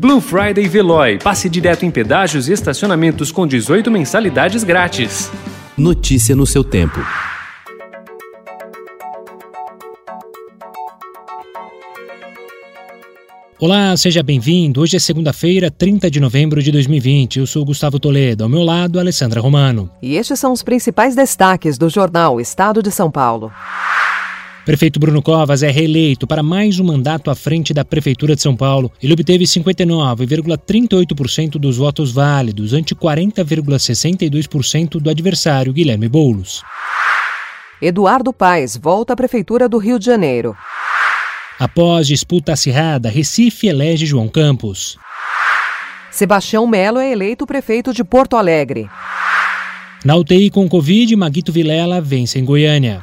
Blue Friday Veloy. Passe direto em pedágios e estacionamentos com 18 mensalidades grátis. Notícia no seu tempo. Olá, seja bem-vindo. Hoje é segunda-feira, 30 de novembro de 2020. Eu sou Gustavo Toledo, ao meu lado, Alessandra Romano. E estes são os principais destaques do jornal Estado de São Paulo. Prefeito Bruno Covas é reeleito para mais um mandato à frente da Prefeitura de São Paulo. Ele obteve 59,38% dos votos válidos, ante 40,62% do adversário Guilherme Boulos. Eduardo Paes volta à Prefeitura do Rio de Janeiro. Após disputa acirrada, Recife elege João Campos. Sebastião Melo é eleito prefeito de Porto Alegre. Na UTI com Covid, Maguito Vilela vence em Goiânia.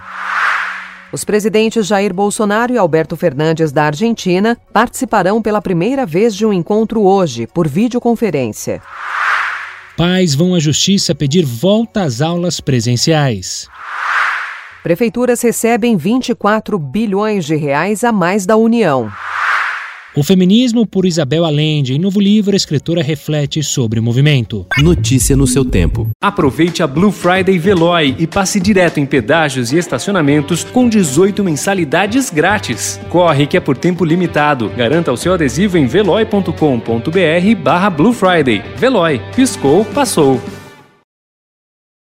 Os presidentes Jair Bolsonaro e Alberto Fernandes da Argentina participarão pela primeira vez de um encontro hoje, por videoconferência. Pais vão à justiça pedir volta às aulas presenciais. Prefeituras recebem 24 bilhões de reais a mais da União. O Feminismo por Isabel Allende. Em novo livro, a escritora reflete sobre o movimento. Notícia no seu tempo. Aproveite a Blue Friday Veloy e passe direto em pedágios e estacionamentos com 18 mensalidades grátis. Corre que é por tempo limitado. Garanta o seu adesivo em veloy.com.br barra Blue Friday. Veloy. Piscou, passou.